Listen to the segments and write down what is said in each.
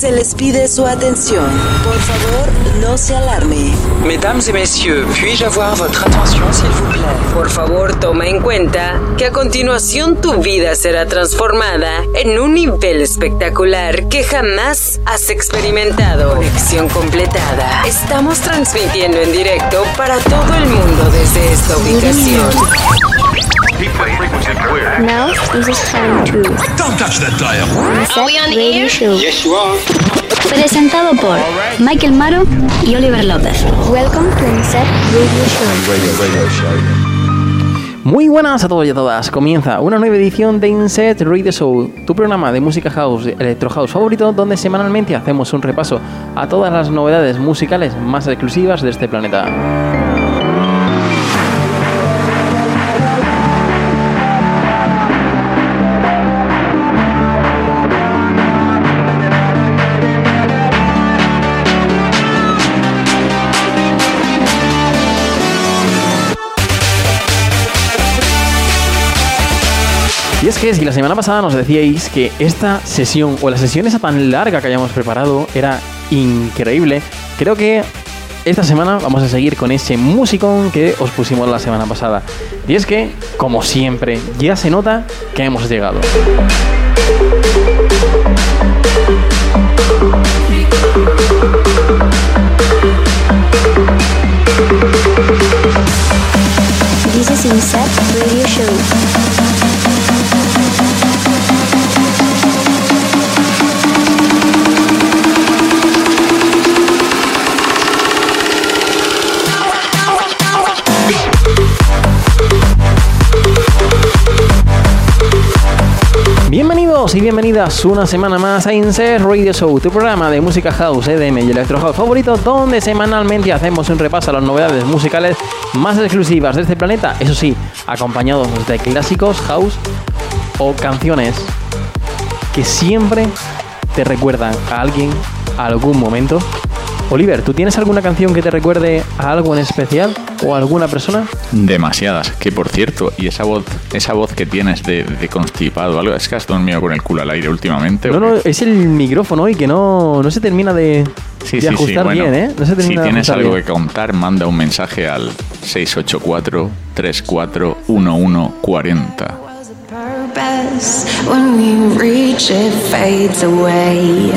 Se les pide su atención. Por favor, no se alarme. Mesdames et messieurs, puis-je avoir votre attention, s'il vous plaît? Por favor, toma en cuenta que a continuación tu vida será transformada en un nivel espectacular que jamás has experimentado. Conexión completada. Estamos transmitiendo en directo para todo el mundo desde esta ubicación. Now this is time to Don't touch that dial. Set Radio Show. Presentado por Michael Maro y Oliver López. Welcome to Set Radio Show. Muy buenas a todos y a todas. Comienza una nueva edición de Inset Radio Show, tu programa de música house, electro house favorito, donde semanalmente hacemos un repaso a todas las novedades musicales más exclusivas de este planeta. Y es que si la semana pasada nos decíais que esta sesión o la sesión esa tan larga que hayamos preparado era increíble, creo que esta semana vamos a seguir con ese musicón que os pusimos la semana pasada. Y es que, como siempre, ya se nota que hemos llegado. This is Inset Radio. Bienvenidos y bienvenidas una semana más a Insert Radio Show, tu programa de música house, EDM y electro house favorito, donde semanalmente hacemos un repaso a las novedades musicales más exclusivas de este planeta, eso sí, acompañados de clásicos house o canciones que siempre te recuerdan a alguien, a algún momento. Oliver, ¿tú tienes alguna canción que te recuerde a algo en especial o a alguna persona? Demasiadas, que por cierto, y esa voz, esa voz que tienes de, de constipado, algo, es que has dormido con el culo al aire últimamente. No, ¿o no, es el micrófono y que no, no se termina de, Sí, de sí, sí, ajustar bueno, bien, ¿eh? No se si termina tienes algo bien. que contar, manda un mensaje al 684 34 1140. purpose. When we reach it fades away.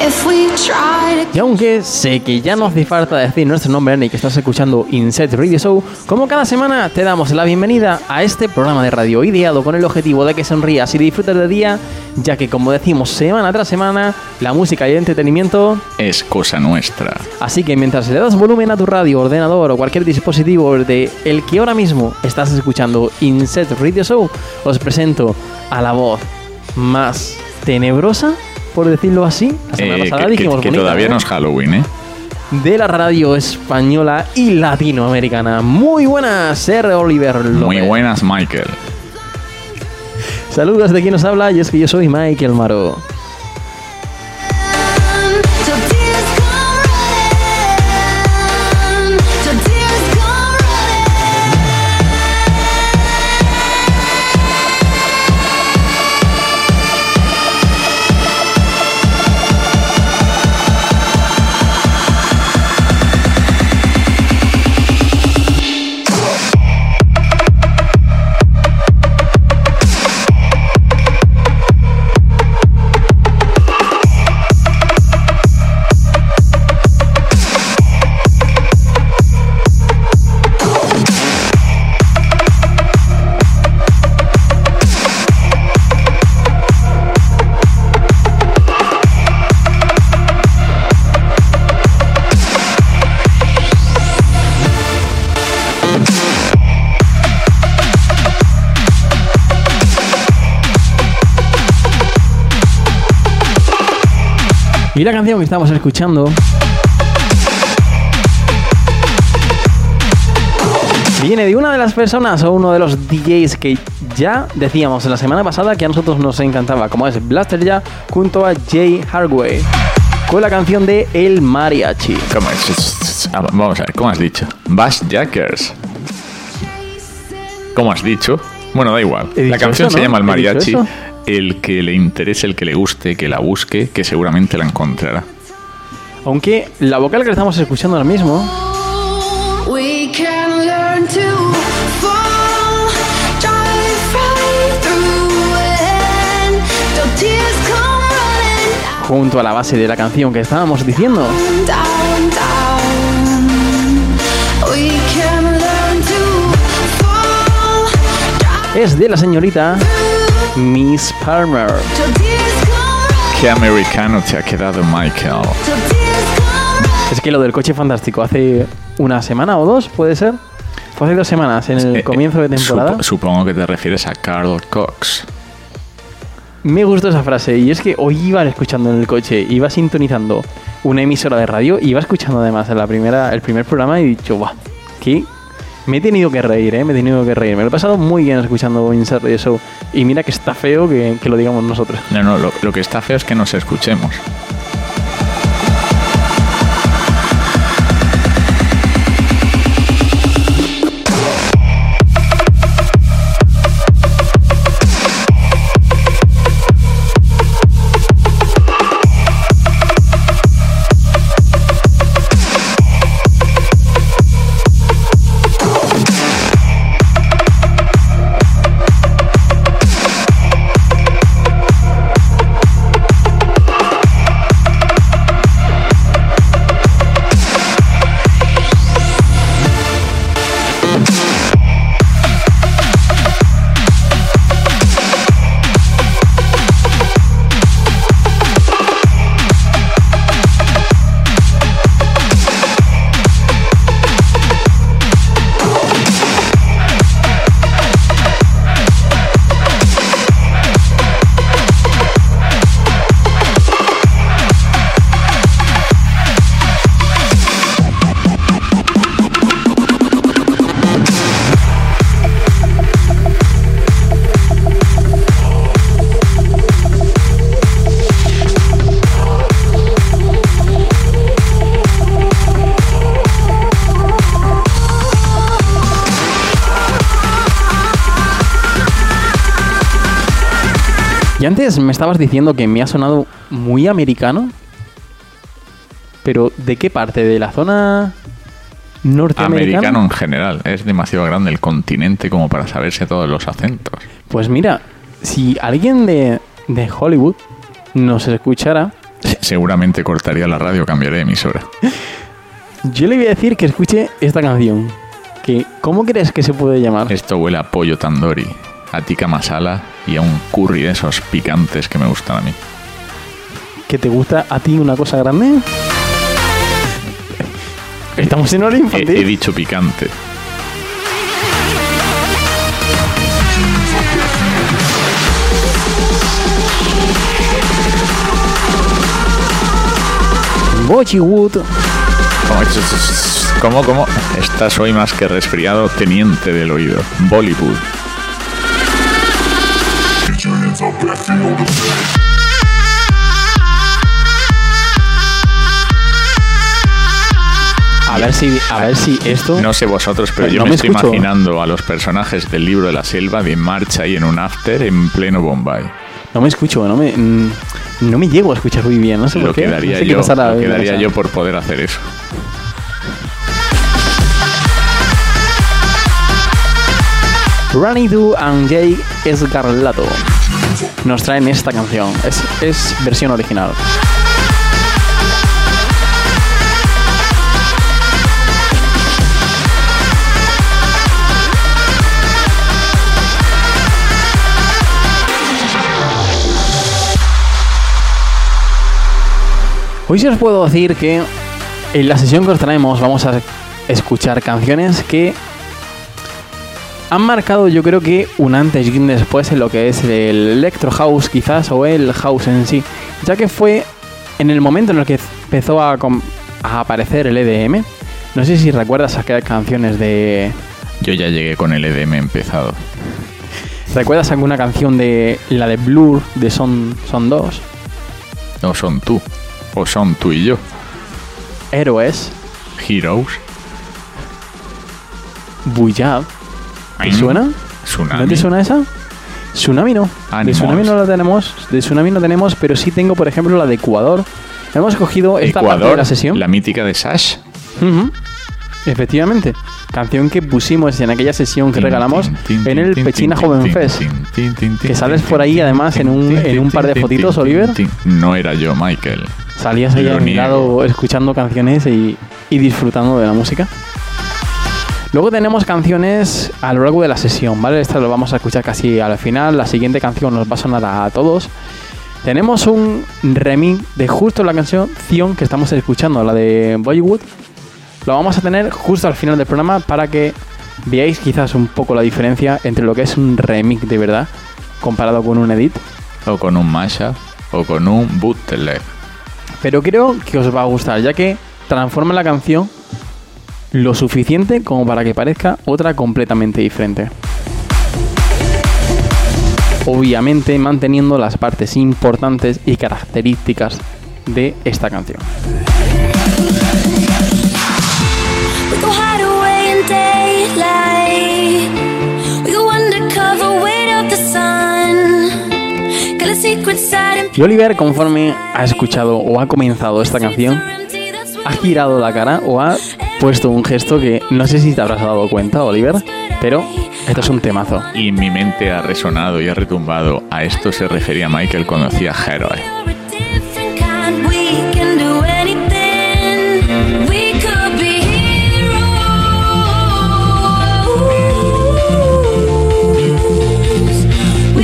If we try to Y aunque sé que ya no hace falta decir nuestro nombre ni que estás escuchando Inset Radio Show, como cada semana te damos la bienvenida a este programa de radio ideado con el objetivo de que sonrías y disfrutes del día, ya que como decimos semana tras semana, la música y el entretenimiento Es cosa nuestra. Así que mientras le das volumen a tu radio, ordenador o cualquier dispositivo de el que ahora mismo estás escuchando Inset Radio Show, os presento a la voz más tenebrosa, por decirlo así. La semana Eh, pasada que, que- dijimos que bonita, todavía ¿eh? no es Halloween, ¿eh? de la radio española y latinoamericana. Muy buenas, R. Oliver López. Muy buenas, Michael. Saludos de quien nos habla y es que yo soy Michael Maro. Y la canción que estamos escuchando viene de una de las personas o uno de los DJs que ya decíamos la semana pasada que a nosotros nos encantaba, como es Blaster Ya junto a Jay Hardway, con la canción de El Mariachi. ¿Cómo es? Ah, Vamos a ver, ¿cómo has dicho? Bash Jackers. ¿Cómo has dicho? Bueno, da igual. La canción eso, se llama El ¿He dicho Mariachi. El que le interese, el que le guste, que la busque, que seguramente la encontrará. Aunque la vocal que estamos escuchando ahora mismo junto a la base de la canción que estábamos diciendo. Es de la señorita Miss Palmer. Qué americano te ha quedado, Michael. Es que lo del coche fantástico hace una semana o dos, puede ser. Fue hace dos semanas, en el Eh, eh, comienzo de temporada. supo- supongo que te refieres a Carl Cox. Me gustó esa frase y es que hoy iba escuchando en el coche, iba sintonizando una emisora de radio, iba escuchando además en la primera, el primer programa y he dicho, guau, que me he tenido que reír, ¿eh? me he tenido que reír. Me lo he pasado muy bien escuchando Insert Radio Show y mira que está feo que, lo digamos nosotros. No, no, lo, lo que está feo es que nos escuchemos. Me estabas diciendo que me ha sonado muy americano. Pero ¿de qué parte? ¿De la zona norteamericana? Americano en general. Es demasiado grande el continente como para saberse todos los acentos. Pues mira, si alguien de, de Hollywood nos escuchara, Seguramente cortaría la radio, cambiaría de emisora. yo le voy a decir que escuche esta canción. Que, ¿Cómo crees que se puede llamar? Esto huele a pollo tandoori, a tikka masala y a un curry de esos picantes que me gustan a mí. ¿Que te gusta a ti una cosa grande? Estamos en hora He, infantil. he dicho picante. ¿Cómo, ¿Cómo, cómo? Estás hoy más que resfriado, teniente del oído. Bollywood. A ver si, a ver si esto. No sé vosotros, pero No yo me me estoy escucho. imaginando a los personajes del libro de la selva de marcha y en un after en pleno Bombay. No me escucho, no me, mm, no me llego a escuchar muy bien. No sé Lo por qué. que no daría, sé qué yo, pasará, lo que qué daría pasará. yo por poder hacer eso. Runny Do and Jake Escarlato nos traen esta canción. Es, es versión original. Hoy sí os puedo decir que en la sesión que os traemos vamos a escuchar canciones que han marcado yo creo que un antes y un después en lo que es el electro house quizás o el house en sí, ya que fue en el momento en el que empezó a, a aparecer el EDM. No sé si recuerdas aquellas canciones de... Yo ya llegué con el EDM empezado. ¿Recuerdas alguna canción de la de Blur de Son, Son 2? O son tú. O son tú y yo. Héroes, Heroes. Bujab. ¿Te suena? Tsunami. ¿No te suena esa? Tsunami no. De Animals. Tsunami no la tenemos. De Tsunami no tenemos, pero sí tengo, por ejemplo, la de Ecuador. Hemos cogido esta parte de Ecuador, la sesión. la mítica de Sash. Ujú. Efectivamente. Canción que pusimos en aquella sesión que regalamos en el Pechina Joven Fest. Que sales por ahí, además, en un- en un par de fotitos, Oliver. No era yo, Michael. Salías ahí Lo a mi niego. lado escuchando canciones y, y disfrutando de la música. Luego tenemos canciones a lo largo de la sesión, ¿vale? Esta lo vamos a escuchar casi al final. La siguiente canción nos va a sonar a todos. Tenemos un remix de justo la canción que estamos escuchando, la de Bollywood. Lo vamos a tener justo al final del programa para que veáis quizás un poco la diferencia entre lo que es un remix de verdad comparado con un edit. O con un mashup. O con un bootleg. Pero creo que os va a gustar, ya que transforma la canción lo suficiente como para que parezca otra completamente diferente. Obviamente manteniendo las partes importantes y características de esta canción. Y Oliver, conforme ha escuchado o ha comenzado esta canción, ha girado la cara o ha puesto un gesto que no sé si te habrás dado cuenta, Oliver, pero esto es un temazo. Y mi mente ha resonado y ha retumbado. A esto se refería Michael cuando hacía heroes.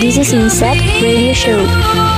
This is Insect Radio Show.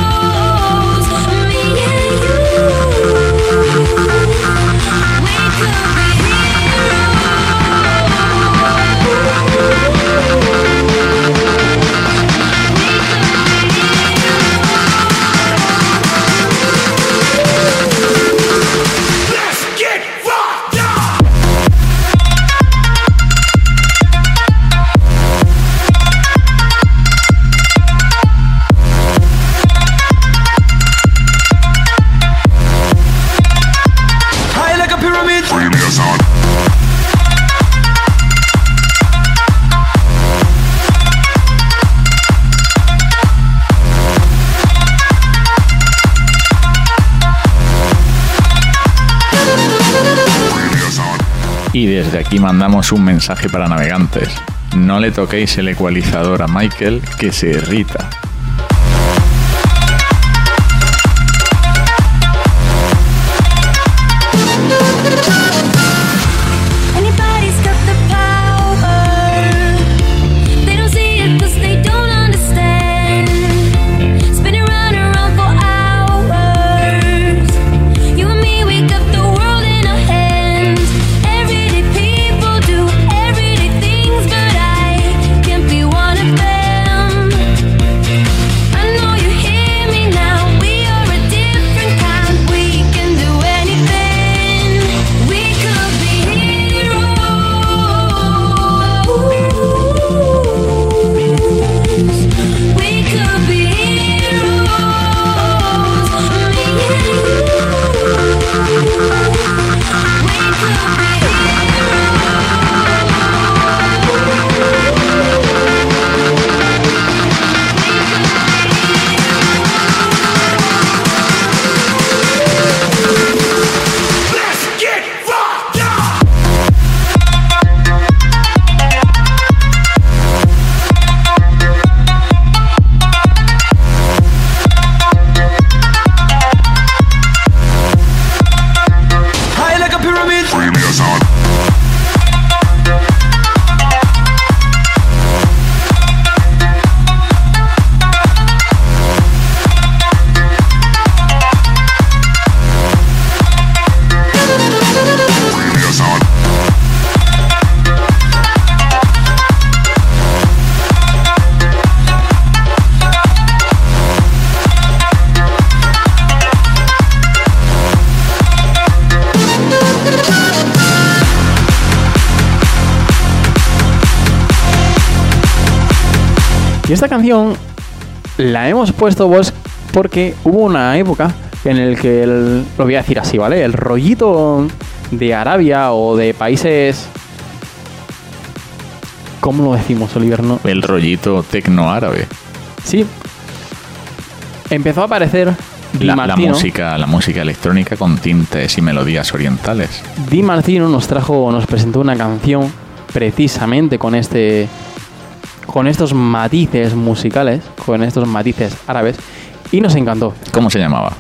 Desde aquí mandamos un mensaje para navegantes. No le toquéis el ecualizador a Michael que se irrita. Canción la hemos puesto vos porque hubo una época en el que el, lo voy a decir así, ¿vale? El rollito de Arabia o de países ¿Cómo lo decimos, Oliver? No, El rollito tecno árabe. Sí. Empezó a aparecer La, música, la música electrónica con tintes y melodías orientales. Di Martino nos trajo, nos presentó una canción precisamente con este, con estos matices musicales, con estos matices árabes, y nos encantó. ¿Cómo se llamaba?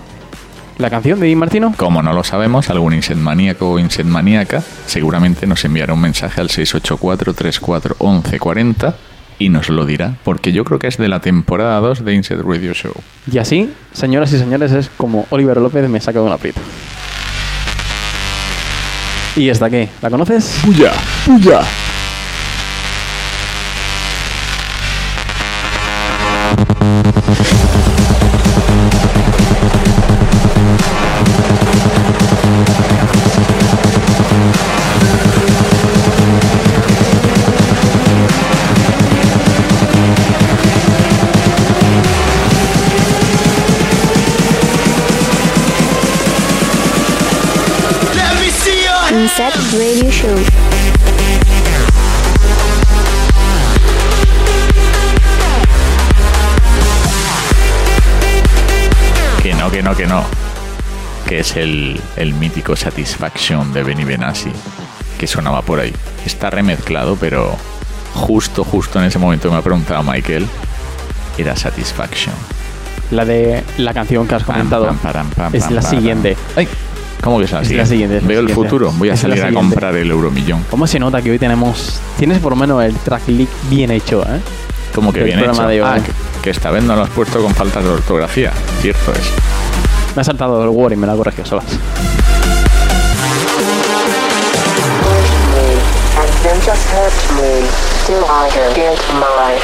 La canción de Di Martino, Como no lo sabemos, algún inset maníaco o inset maníaca seguramente nos enviará un mensaje al 684-34-1140 y nos lo dirá, porque yo creo que es de la temporada 2 de Inset Radio Show. y así, señoras y señores, es como Oliver López me saca de un aprieto. ¿Y esta qué? ¿La conoces? ¡Puya! ¡Puya! Que es el, el mítico Satisfaction de Benny Benassi, que sonaba por ahí. Está remezclado, pero justo, justo en ese momento me ha preguntado Michael, era Satisfaction. La de la canción que has comentado pam, param, pam, es la siguiente. Ay, ¿Cómo que es la Es la siguiente? siguiente, es la Veo el futuro, voy a Es salir a comprar el euromillón. ¿Cómo se nota que hoy tenemos... Tienes por lo menos el tracklist bien hecho, ¿eh? ¿Cómo que bien hecho? de. Ah, que, que esta vez no lo has puesto con faltas de ortografía. Cierto es. Me ha saltado el Word y me la ha corregido solas. and then just hurt me till I can get my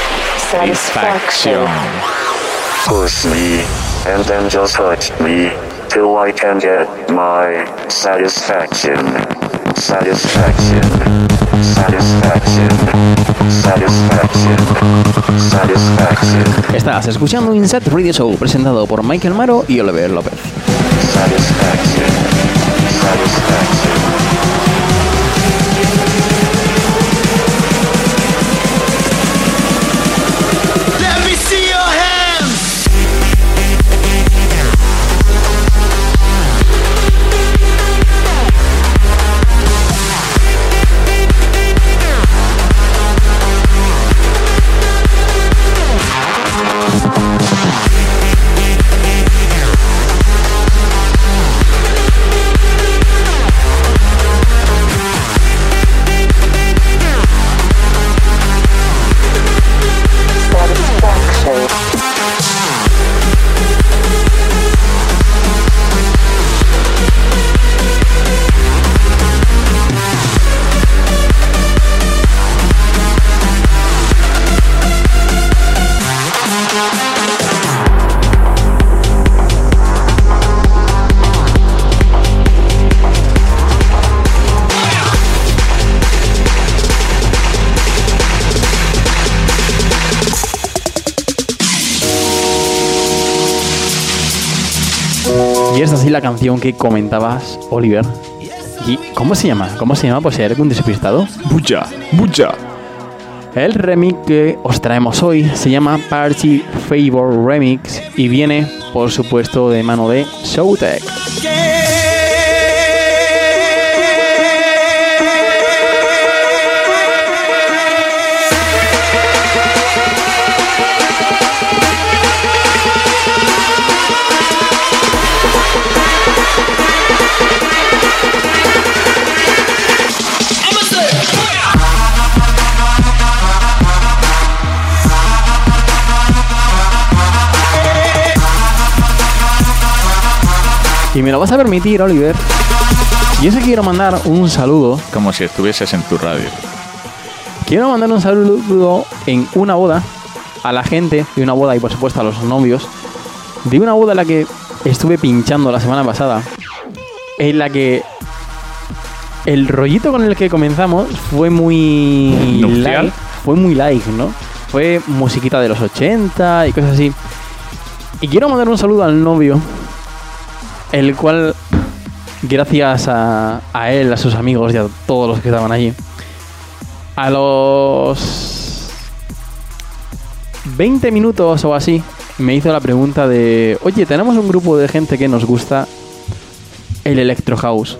satisfaction. Push me, and then just hurt me, till I can get my satisfaction. Satisfaction. Satisfaction. Satisfaction. Satisfaction. Estás escuchando Inset Radio Show presentado por Michael Maro y Oliver López. Satisfaction. Satisfaction. Canción que comentabas, Oliver. ¿Y cómo se llama? ¿Cómo se llama? Pues si hay algún despistado. ¡Buya! ¡Buya! El remix que os traemos hoy se llama Party Favor Remix y viene, por supuesto, de mano de Showtech. Y me lo vas a permitir, Oliver. Y es que quiero mandar un saludo. Como si estuvieses en tu radio. Quiero mandar un saludo en una boda a la gente de una boda y por supuesto a los novios. De una boda en la que estuve pinchando la semana pasada. En la que el rollito con el que comenzamos fue muy light, fue muy light, ¿no? Fue musiquita de los 80 y cosas así. Y quiero mandar un saludo al novio, el cual, gracias a, a él, a sus amigos y a todos los que estaban allí, a los 20 minutos o así, me hizo la pregunta de, oye, tenemos un grupo de gente que nos gusta el Electro House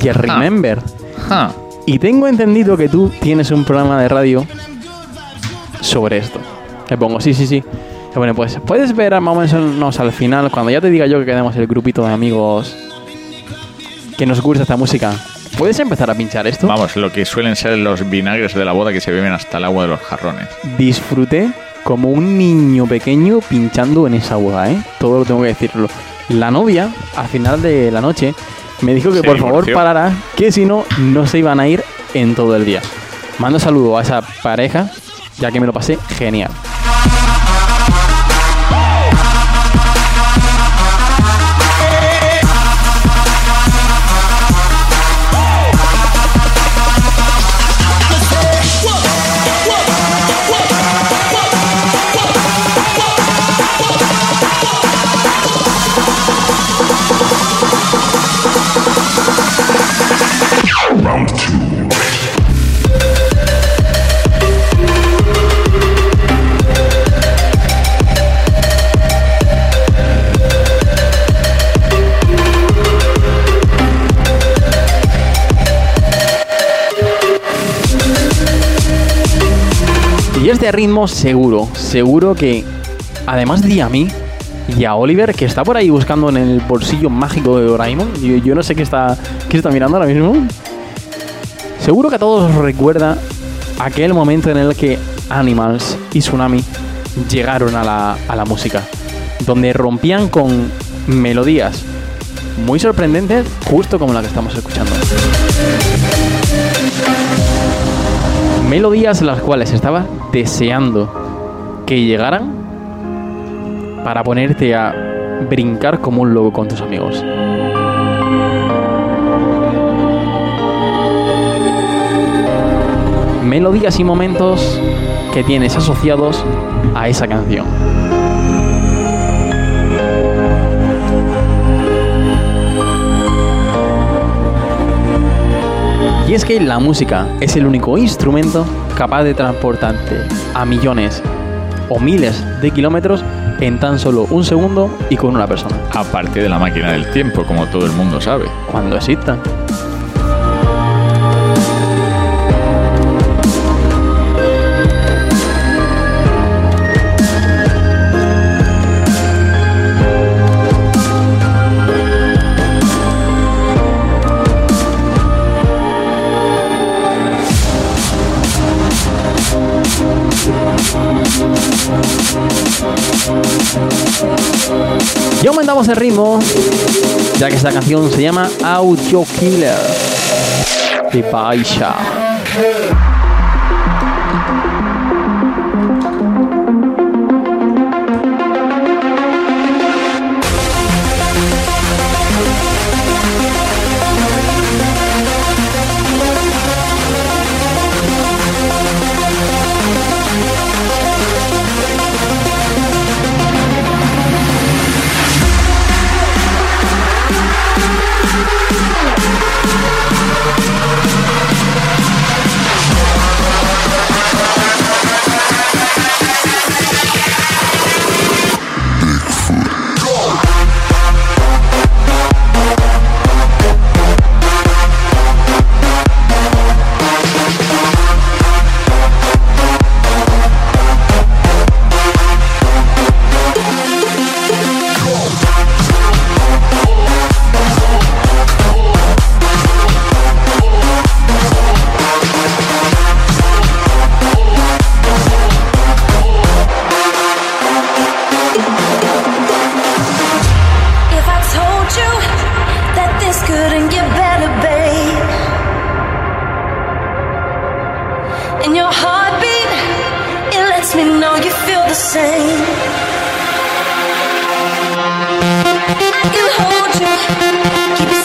y el Remember. Ja. Y tengo entendido que tú tienes un programa de radio sobre esto. Le pongo, sí, sí, sí. Bueno, pues puedes ver a- más o menos al final, cuando ya te diga yo que quedemos el grupito de amigos que nos gusta esta música. ¿Puedes empezar a pinchar esto? Vamos, lo que suelen ser los vinagres de la boda que se beben hasta el agua de los jarrones. Disfruté como un niño pequeño pinchando en esa boda, ¿eh? Todo lo tengo que decirlo. La novia, al final de la noche, me dijo que por favor parara, que si no, no se iban a ir en todo el día. Mando saludo a esa pareja, ya que me lo pasé genial. Este ritmo seguro, seguro que además de a mí y a Oliver, que está por ahí buscando en el bolsillo mágico de Doraemon, yo, yo no sé qué está, qué está mirando ahora mismo, seguro que a todos os recuerda aquel momento en el que Animals y Tsunami llegaron a la, a la música, donde rompían con melodías muy sorprendentes, justo como la que estamos escuchando. Melodías las cuales estaba deseando que llegaran para ponerte a brincar como un loco con tus amigos. Melodías y momentos que tienes asociados a esa canción. Y es que la música es el único instrumento capaz de transportarte a millones o miles de kilómetros en tan solo un segundo y con una persona. Aparte de la máquina del tiempo, como todo el mundo sabe. Cuando exista. Y aumentamos el ritmo, ya que esta canción se llama Audio Killer de Baisha. Me know you feel the same. Can hold you, keep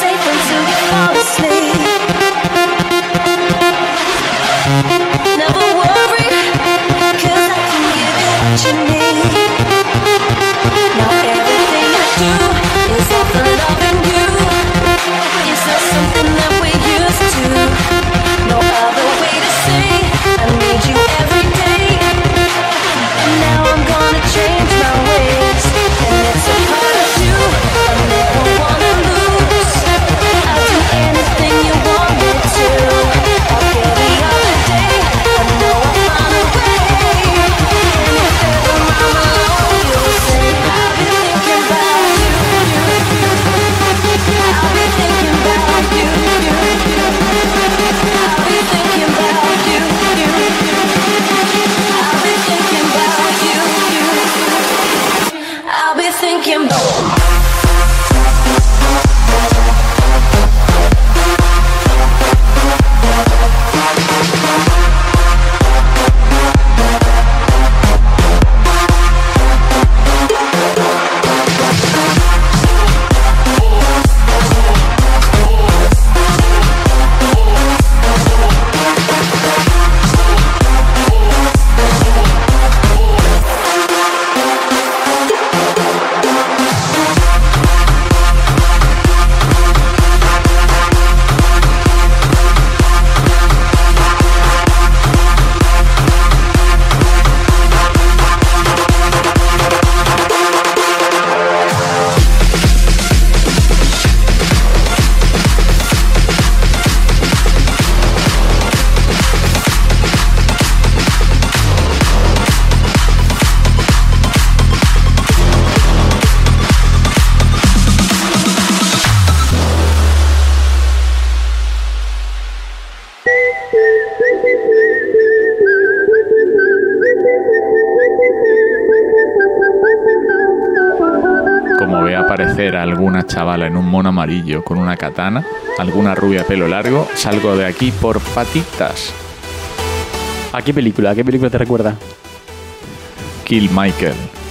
chavala en un mono amarillo con una katana, alguna rubia pelo largo, salgo de aquí por patitas. ¿A qué película? ¿A qué película te recuerda? Kill Michael.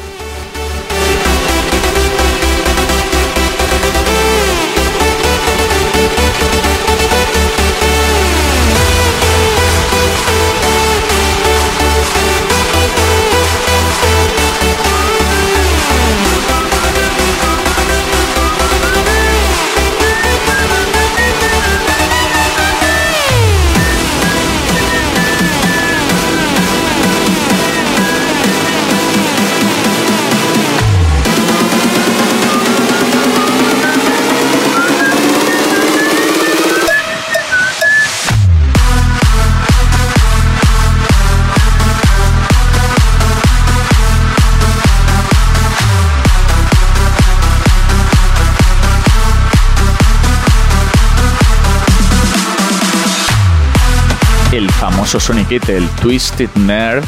Famoso soniquete, el Twisted Nerve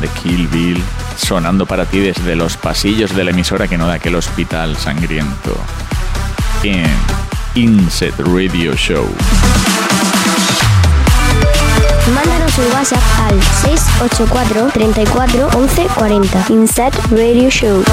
de Kill Bill, sonando para ti desde los pasillos de la emisora que no da aquel hospital sangriento. En Inset Radio Show. Mándanos un WhatsApp al 684 34 11 40. Inset Radio Show.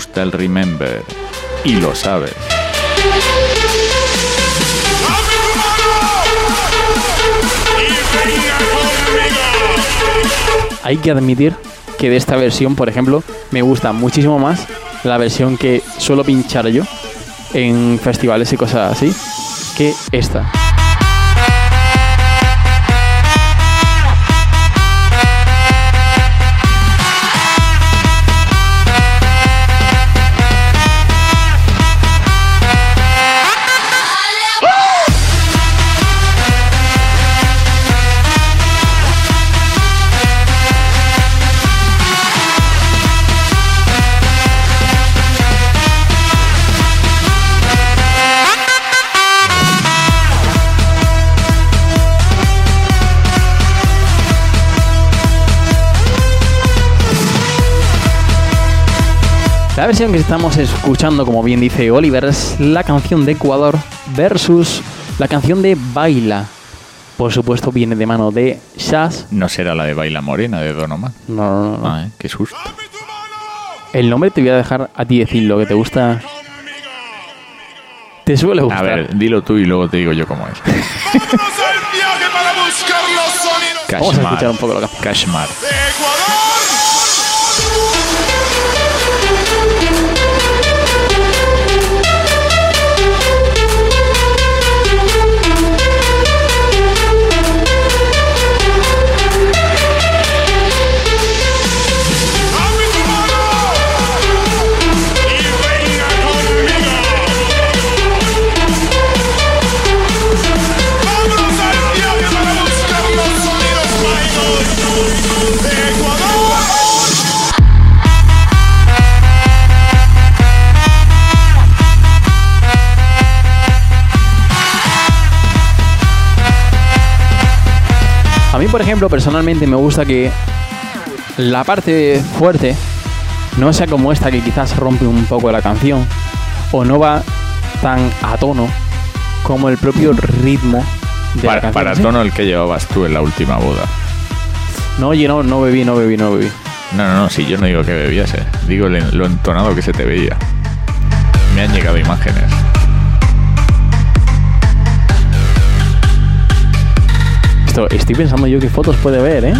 Gusta el Remember. Y lo sabes. Hay que admitir que de esta versión, por ejemplo, me gusta muchísimo más la versión que suelo pinchar yo en festivales y cosas así que esta. La versión que estamos escuchando, como bien dice Oliver, es la canción de Ecuador versus la canción de Baila. Por supuesto, viene de mano de Shaz. No será la de Baila Morena de Don Omar. No, no, no, no. Ah, ¿eh? Qué susto. El nombre te voy a dejar a ti decirlo, que te gusta. Te suele A gustar. ver, dilo tú y luego te digo yo cómo es. Vamos a escuchar un poco lo que hace. Por ejemplo, personalmente me gusta que la parte fuerte no sea como esta que quizás rompe un poco la canción o no va tan a tono como el propio ritmo de la Para, canción. para ¿sí? tono el que llevabas tú en la última boda. No, oye, no, no bebí, no bebí, no bebí. No, no, no, si yo no digo que bebías, eh. digo lo entonado que se te veía. Me han llegado imágenes. Esto, estoy pensando yo qué fotos puede ver, ¿eh?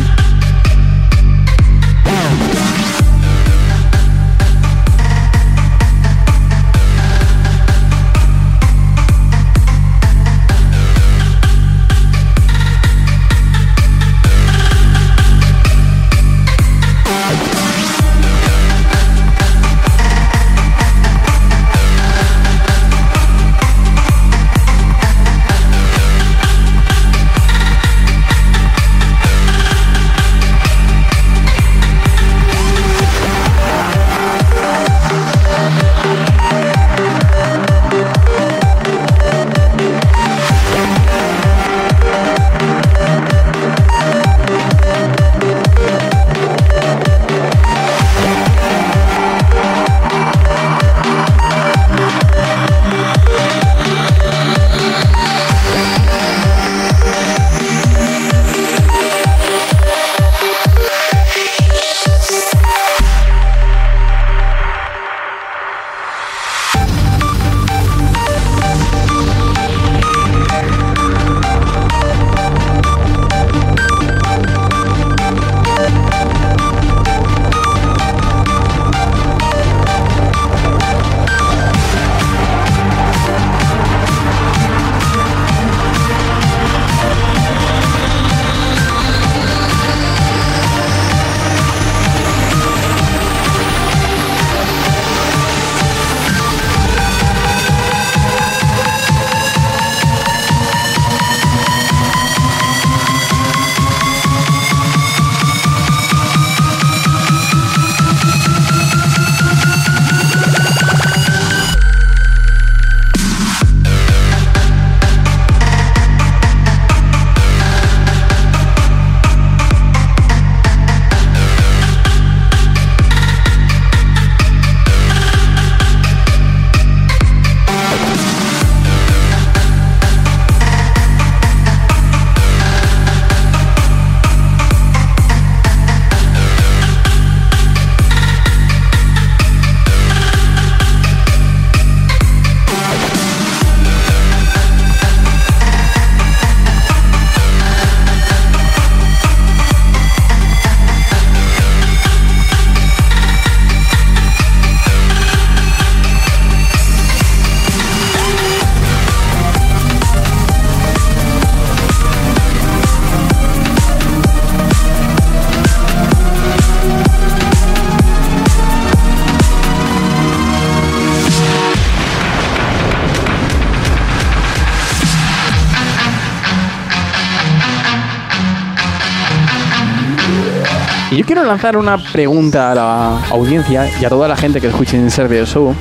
Lanzar una pregunta a la audiencia y a toda la gente que escuche en Server Show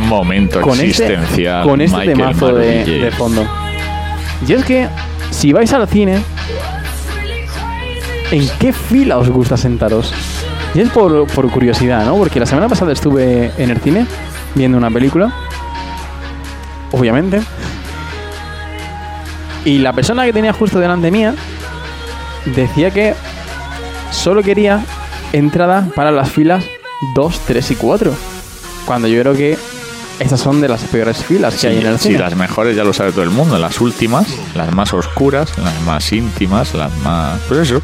Momento con este, existencial. con este Michael temazo de fondo. Y es que si vais al cine, ¿en qué fila os gusta sentaros? Y es por, por curiosidad, ¿no? Porque la semana pasada estuve en el cine viendo una película. Obviamente. Y la persona que tenía justo delante mía decía que solo quería entrada para las filas 2, 3 y 4. Cuando yo creo que estas son de las peores filas que hay en el Sí, cine. las mejores ya lo sabe todo el mundo. Las últimas, las más oscuras, las más íntimas, las más. Pues eso.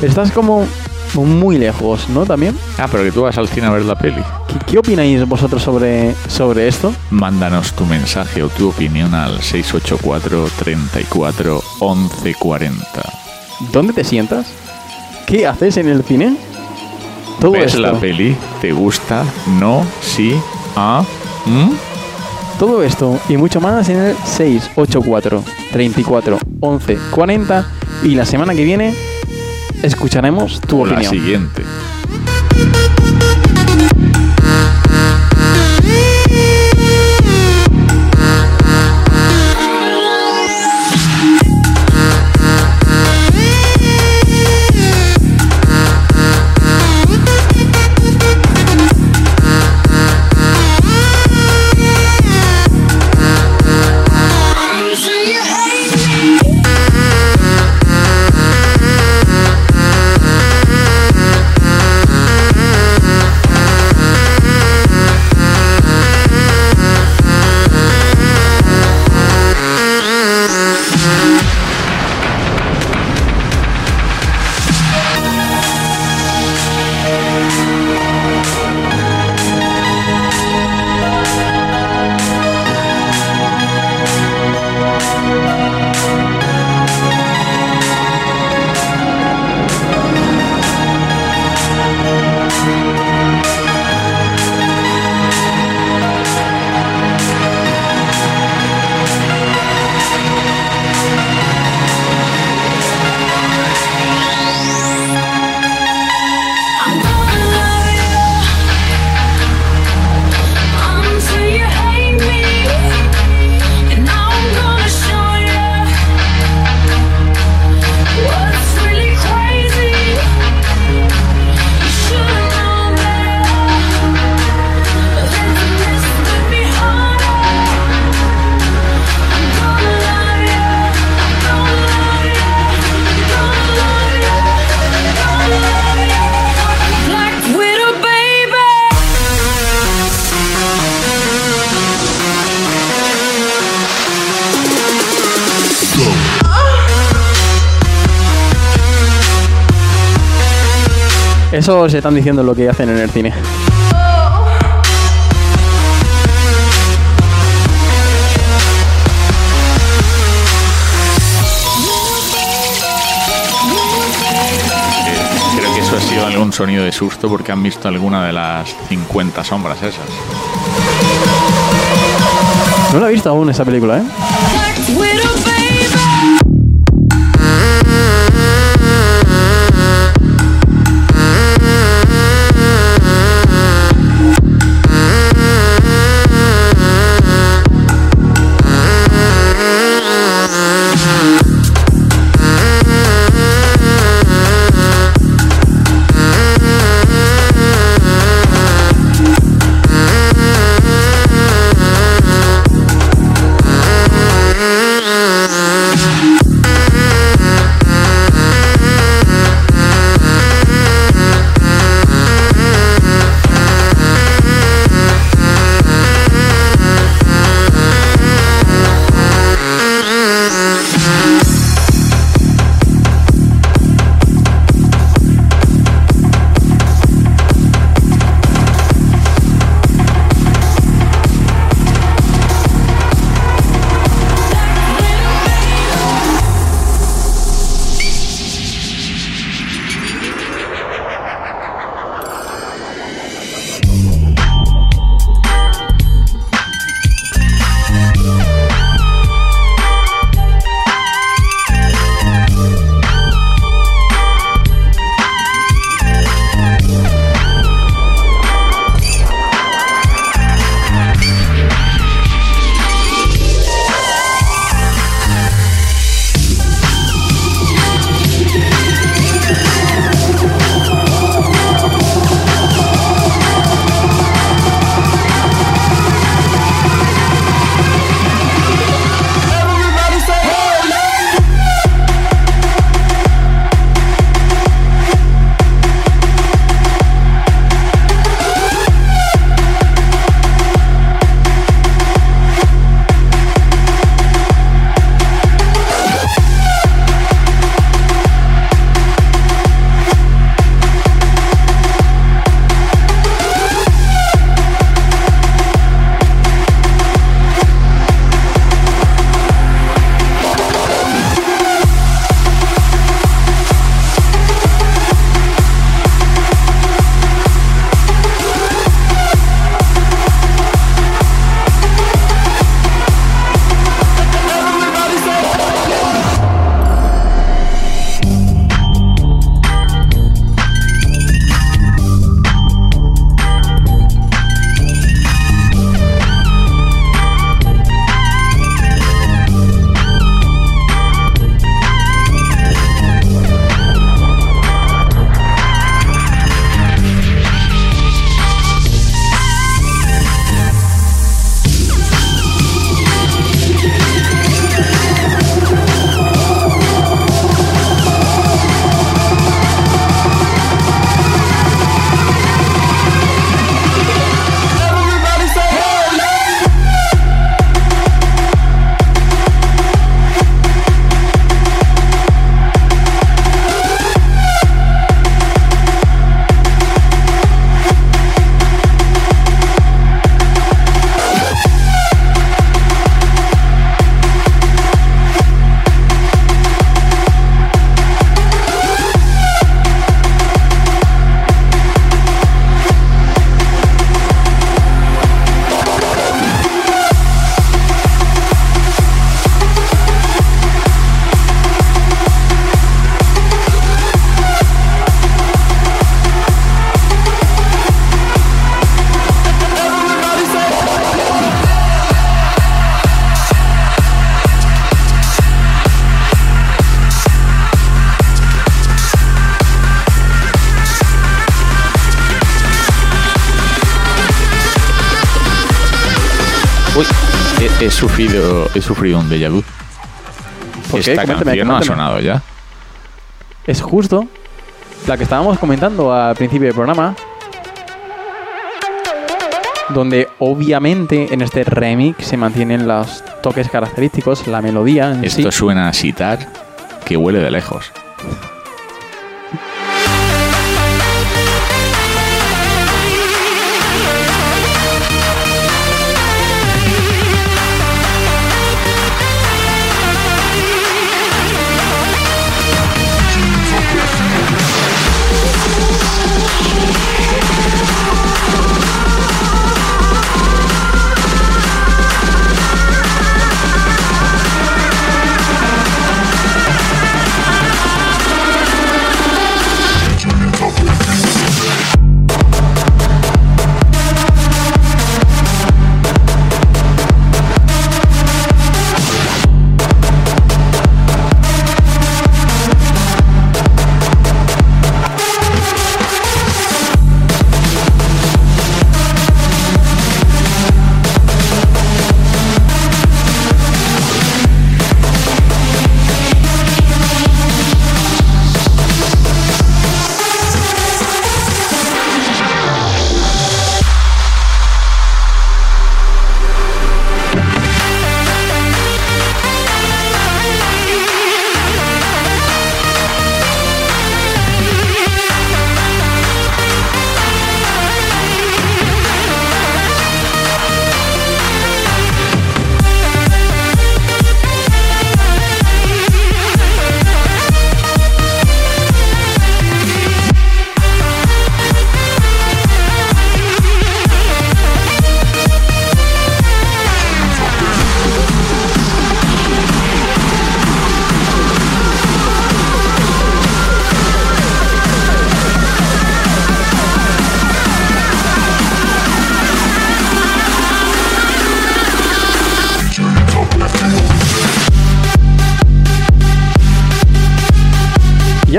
Pero estás como muy lejos, ¿no? También. Ah, pero que tú vas al cine a ver la peli. ¿Qué, qué opináis vosotros sobre, sobre esto? Mándanos tu mensaje o tu opinión al 684 34 11 40. ¿Dónde te sientas? ¿Qué haces en el cine? Todo ¿Ves esto. la peli? ¿Te gusta? ¿No? ¿Sí? ¿Ah? ¿Mm? Todo esto y mucho más en el 684 34 11 40 y la semana que viene escucharemos tu la opinión. siguiente. Eso se están diciendo lo que hacen en el cine. Creo que eso ha sido algún sonido de susto porque han visto alguna de las 50 sombras esas. No la he visto aún esa película, ¿eh? Sufrido, he sufrido un déjà vu. ¿Por qué? Esta Coméntame, canción no ha coméntame. sonado ya. Es justo la que estábamos comentando al principio del programa. Donde obviamente en este remix se mantienen los toques característicos, la melodía en Esto sí. suena a sitar que huele de lejos.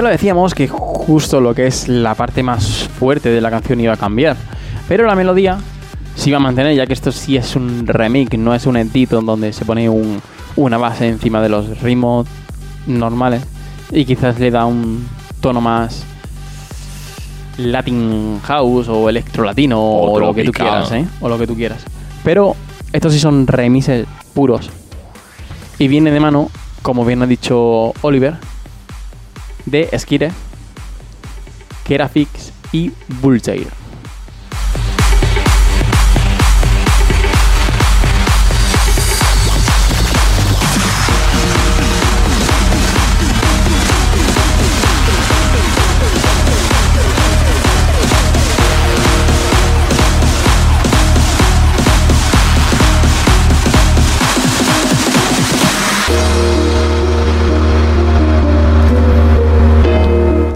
Lo decíamos que justo lo que es la parte más fuerte de la canción iba a cambiar. Pero la melodía se iba a mantener, ya que esto sí es un remix, no es un edito donde se pone un- una base encima de los ritmos normales. Y quizás le da un tono más Latin House o electro latino o, O lo que tú quieras, ¿eh? O lo que tú quieras. Pero estos sí son remixes puros. Y viene de mano, como bien ha dicho Oliver, de Skire, Kerafix y Bulltail.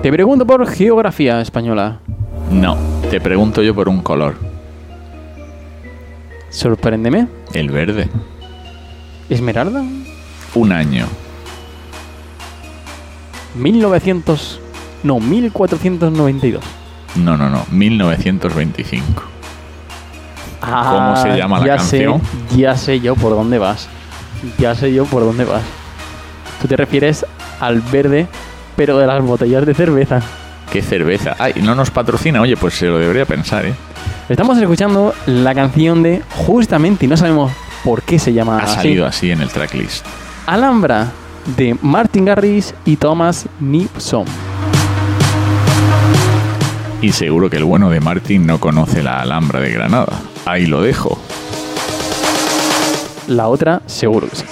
Te pregunto por geografía española. No, te pregunto yo por un color. Sorpréndeme. El verde. Esmeralda. Un año. 1900. No, 1492. No, no, no. 1925. ¿Cómo se llama la Ah, canción? Sé, ya sé yo por dónde vas. Ya sé yo por dónde vas. Tú te refieres al verde, pero de las botellas de cerveza. ¿Qué cerveza? Ay, no nos patrocina. Oye, pues se lo debería pensar, ¿eh? Estamos escuchando la canción de justamente, y no sabemos por qué se llama Ha así. salido así en el tracklist. Alhambra de Martin Garrix y Thomas Nipson. Y seguro que el bueno de Martin no conoce la Alhambra de Granada. Ahí lo dejo. La otra, seguro que sí.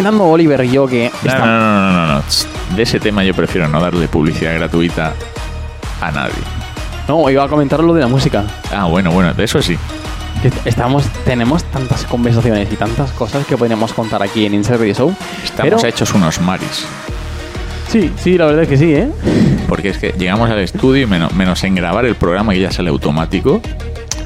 Comentando Oliver y yo que No, no, no, no, no, De ese tema yo prefiero no darle publicidad gratuita a nadie. no, iba a comentar lo de la música. Ah, bueno, bueno, de eso sí. Estamos, tenemos tantas conversaciones y tantas cosas que podríamos contar aquí en Insert Radio Show. Estamos pero- hechos unos maris. Sí, sí, la verdad es que sí, ¿eh? Porque es que llegamos al estudio y menos, menos en grabar el programa que ya sale automático,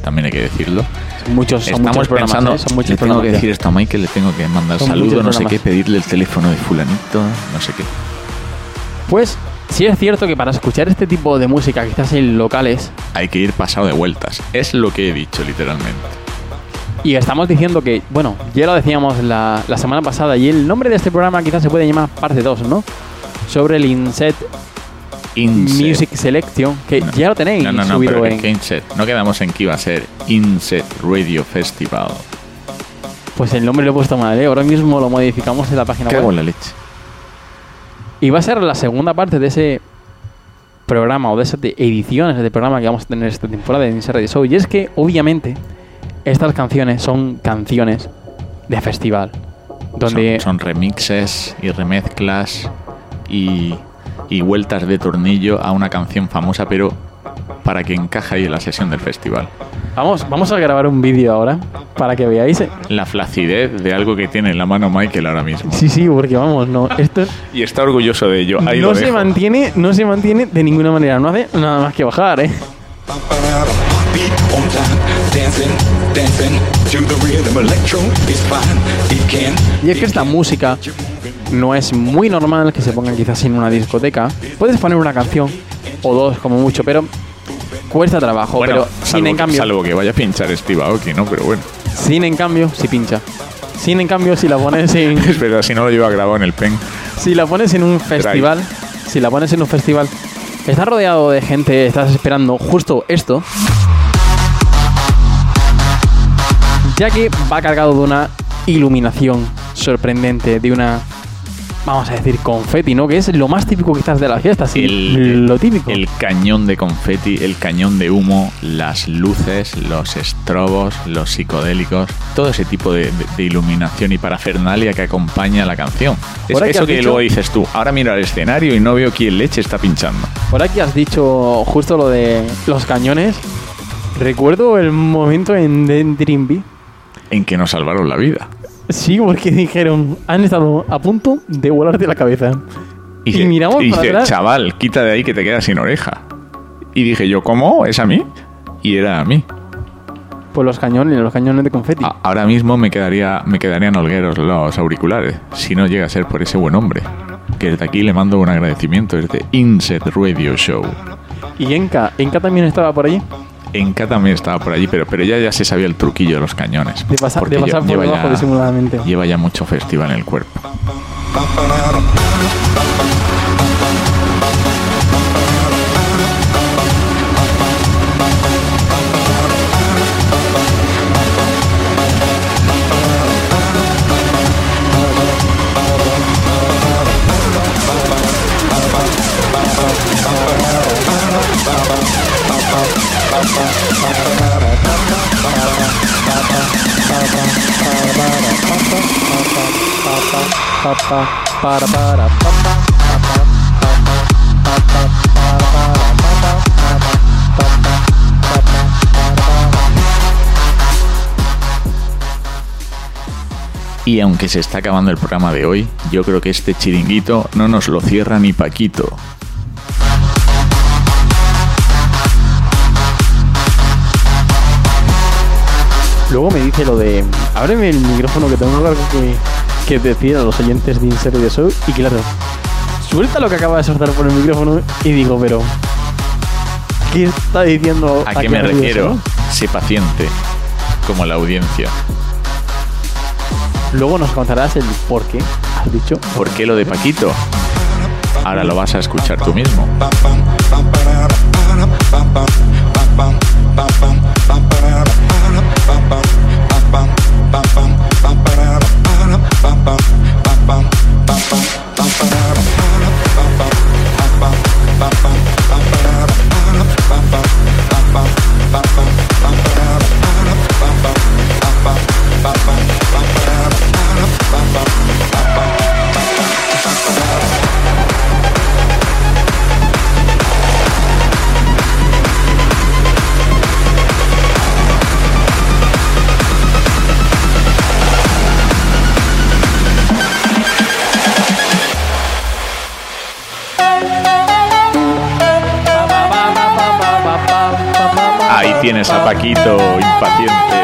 también hay que decirlo. Muchos, son Estamos muchos programas, pensando, ¿eh? Son muchos le tengo que programas decir esto a Michael, le tengo que mandar Son saludo, muchos no sé qué, programas. pedirle el teléfono de fulanito, no sé qué. Pues sí es cierto que para escuchar este tipo de música, quizás en locales, Hay que ir pasado de vueltas. Es lo que he dicho, literalmente. y estamos diciendo que, bueno, ya lo decíamos la, la semana pasada, y el nombre de este programa quizás se puede llamar parte 2, ¿no? Sobre el Inset Inset. Music Selection, que No. ya lo tenéis No, no, no, subido pero en... que Inset. No quedamos en que iba a ser Inset Radio Festival. Pues el nombre lo he puesto mal, ¿eh? Ahora mismo lo modificamos en la página Cago web. la leche. Y va a ser la segunda parte de ese programa o de esas ediciones de programa que vamos a tener esta temporada de Insert Radio Show. Y es que, obviamente, estas canciones son canciones de festival. Donde Son, son remixes y remezclas y, y vueltas de tornillo a una canción famosa, pero para que encaje ahí en la sesión del festival. vamos, vamos a grabar un vídeo ahora para que veáis. La flacidez de algo que tiene en la mano Michael ahora mismo. Sí, sí, porque vamos, no, esto Y está orgulloso de ello. Ahí no lo se dejo. mantiene, no se mantiene de ninguna manera, no hace nada más que bajar, ¿eh? Y es que esta música no es muy normal que se ponga quizás en una discoteca. Puedes poner una canción o dos como mucho, pero cuesta trabajo. Bueno, pero sin salvo, en cambio, salvo que vaya a pinchar Steve Aoki, ¿no? Pero bueno. sin en cambio, si pincha. Sin en cambio, si la pones en, Es verdad, si no lo lleva grabado en el pen. si la pones en un festival, si la pones en un festival, estás rodeado de gente, estás esperando justo esto. Ya que va cargado de una iluminación sorprendente, de una vamos a decir confeti, ¿no? Que es lo más típico quizás de las fiestas, sí, El- lo típico. El cañón de confeti, el cañón de humo, las luces, los estrobos, los psicodélicos, todo ese tipo de, de- de iluminación y parafernalia que acompaña la canción. Es que eso que dicho- luego dices tú, ahora miro al escenario y no veo quién leche está pinchando. Por aquí has dicho justo lo de los cañones. Recuerdo el momento en The Dream. En que nos salvaron la vida. Sí, porque dijeron, han estado a punto de volarte la cabeza. Y dice- miramos y para dice, atrás. chaval, quita de ahí que te quedas sin oreja. Y dije yo, ¿cómo? ¿Es a mí? Y era a mí. Pues los cañones, los cañones de confeti. A- Ahora mismo me quedaría me quedarían holgueros los auriculares, si no llega a ser por ese buen hombre. Que desde aquí le mando un agradecimiento desde Inset Radio Show. Y Enka, Enka también estaba por allí. Enka también estaba por allí, pero, pero ya, ya se sabía el truquillo de los cañones. De, pasa- porque de pasar lle- por lleva, debajo ya, disimuladamente. lleva ya mucho festival en el cuerpo. Y aunque se está acabando el programa de hoy, yo creo que este chiringuito no nos lo cierra ni Paquito. Luego me dice lo de, ábreme el micrófono que tengo algo que, que decir a los oyentes de Insert de Show. Y claro, suelta lo que acaba de soltar por el micrófono y digo, pero, ¿qué está diciendo? ¿A aquí qué me refiero? no? Sé paciente, como la audiencia. Luego nos contarás el por qué has dicho. ¿Por qué lo de Paquito? Ahora lo vas a escuchar tú mismo. Tienes a Paquito impaciente.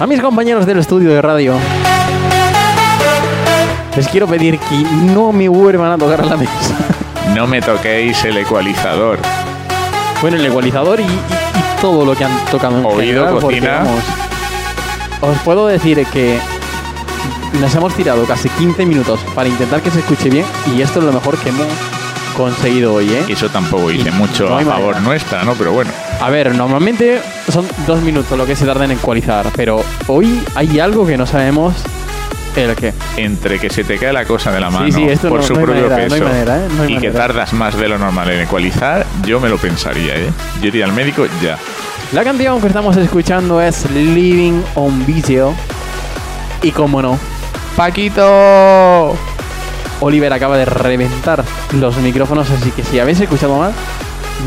A mis compañeros del estudio de radio, les quiero pedir que no me vuelvan a tocar la mesa. No me toquéis el ecualizador. Bueno, el ecualizador y, y- y todo lo que han tocado en Oído, general, porque, cocina. vamos, os puedo decir que nos hemos tirado casi 15 minutos para intentar que se escuche bien y esto es lo mejor que hemos conseguido hoy, ¿eh? Eso tampoco dice Y mucho no a favor nuestra, ¿no? Pero bueno. A ver, normalmente son dos minutos lo que se tarda en ecualizar, pero hoy hay algo que no sabemos el qué. Entre que se te cae la cosa de la mano sí, esto por no- su no propio manera, no hay peso manera, ¿eh? Y que tardas más de lo normal en ecualizar, yo me lo pensaría, ¿eh? Yo iría al médico ya. La canción que estamos escuchando es Living on Video y como no, Paquito. Oliver acaba de reventar los micrófonos, así que si habéis escuchado mal,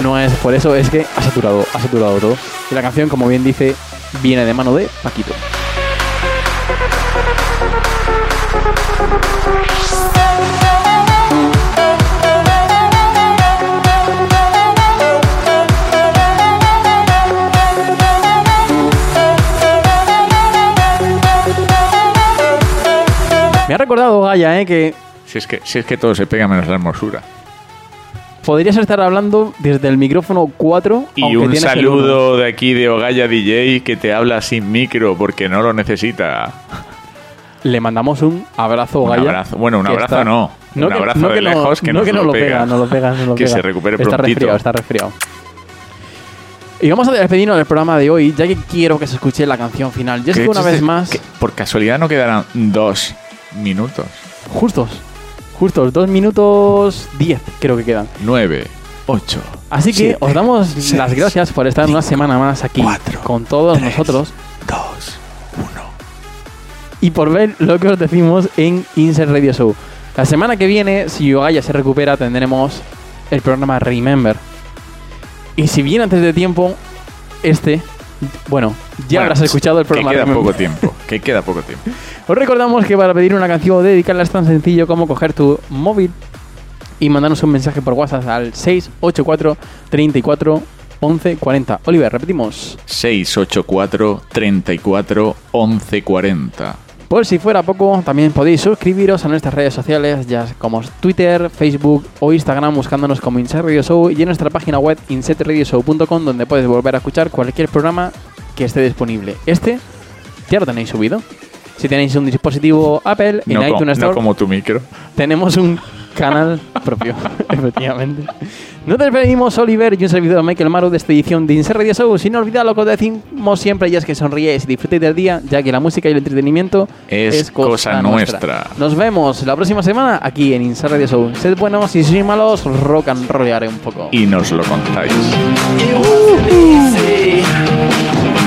no es por eso, es que ha saturado, ha saturado todo. Y la canción, como bien dice, viene de mano de Paquito. Recordado Gaia, ¿eh? que Si es que, si es que todo se pega menos la hermosura. podrías estar hablando desde el micrófono 4 Y aunque un tienes el uno. saludo de aquí de Ogaya DJ que te habla sin micro porque no lo necesita. Le mandamos un abrazo, Un abrazo. Bueno, un que abrazo está- no. Un que- abrazo de no- lejos que no nos que lo lo pega. pega, no lo pega, no lo Que pega. se recupere Está prontito. resfriado, está resfriado. Y vamos a despedirnos del programa de hoy, ya que quiero que se escuche la canción final. Y es ¿Qué que una dices? vez más, por casualidad no quedarán dos minutos. justos, justos, dos minutos 10 creo que quedan. Nueve, ocho. Así que siete, os damos seis, las gracias por estar una semana más aquí cuatro, con todos tres, nosotros dos, uno. y por ver lo que os decimos en Insert Radio Show. La semana que viene, si Yogaya se recupera, tendremos el programa Remember. Y si bien antes de tiempo, este, bueno, ya Bueno, habrás escuchado el programa Que queda poco tiempo. Que queda poco tiempo. Os recordamos que para pedir una canción o dedicarla es tan sencillo como coger tu móvil y mandarnos un mensaje por WhatsApp al 684 34 11 40. Oliver, repetimos. 684 34 11 40. Por si fuera poco, también podéis suscribiros a nuestras redes sociales, ya como Twitter, Facebook o Instagram, buscándonos como Inset Radio Show y en nuestra página web insetradioshow.com, donde puedes volver a escuchar cualquier programa que esté disponible. Este ya lo tenéis subido. Si tenéis un dispositivo Apple en No, iTunes no Store, como tu micro. tenemos un canal propio, efectivamente. Nos despedimos, Oliver, y un servidor Michael Maru de esta edición de Insert Radio Show. Sin olvidar lo que os decimos siempre, y es que sonríes y disfrutéis del día, ya que la música y el entretenimiento Es cosa nuestra. Nos vemos la próxima semana aquí en Insert Radio Show. Sed buenos y si sois malos, rock and rollaré un poco. Y nos lo contáis. Wasn't easy.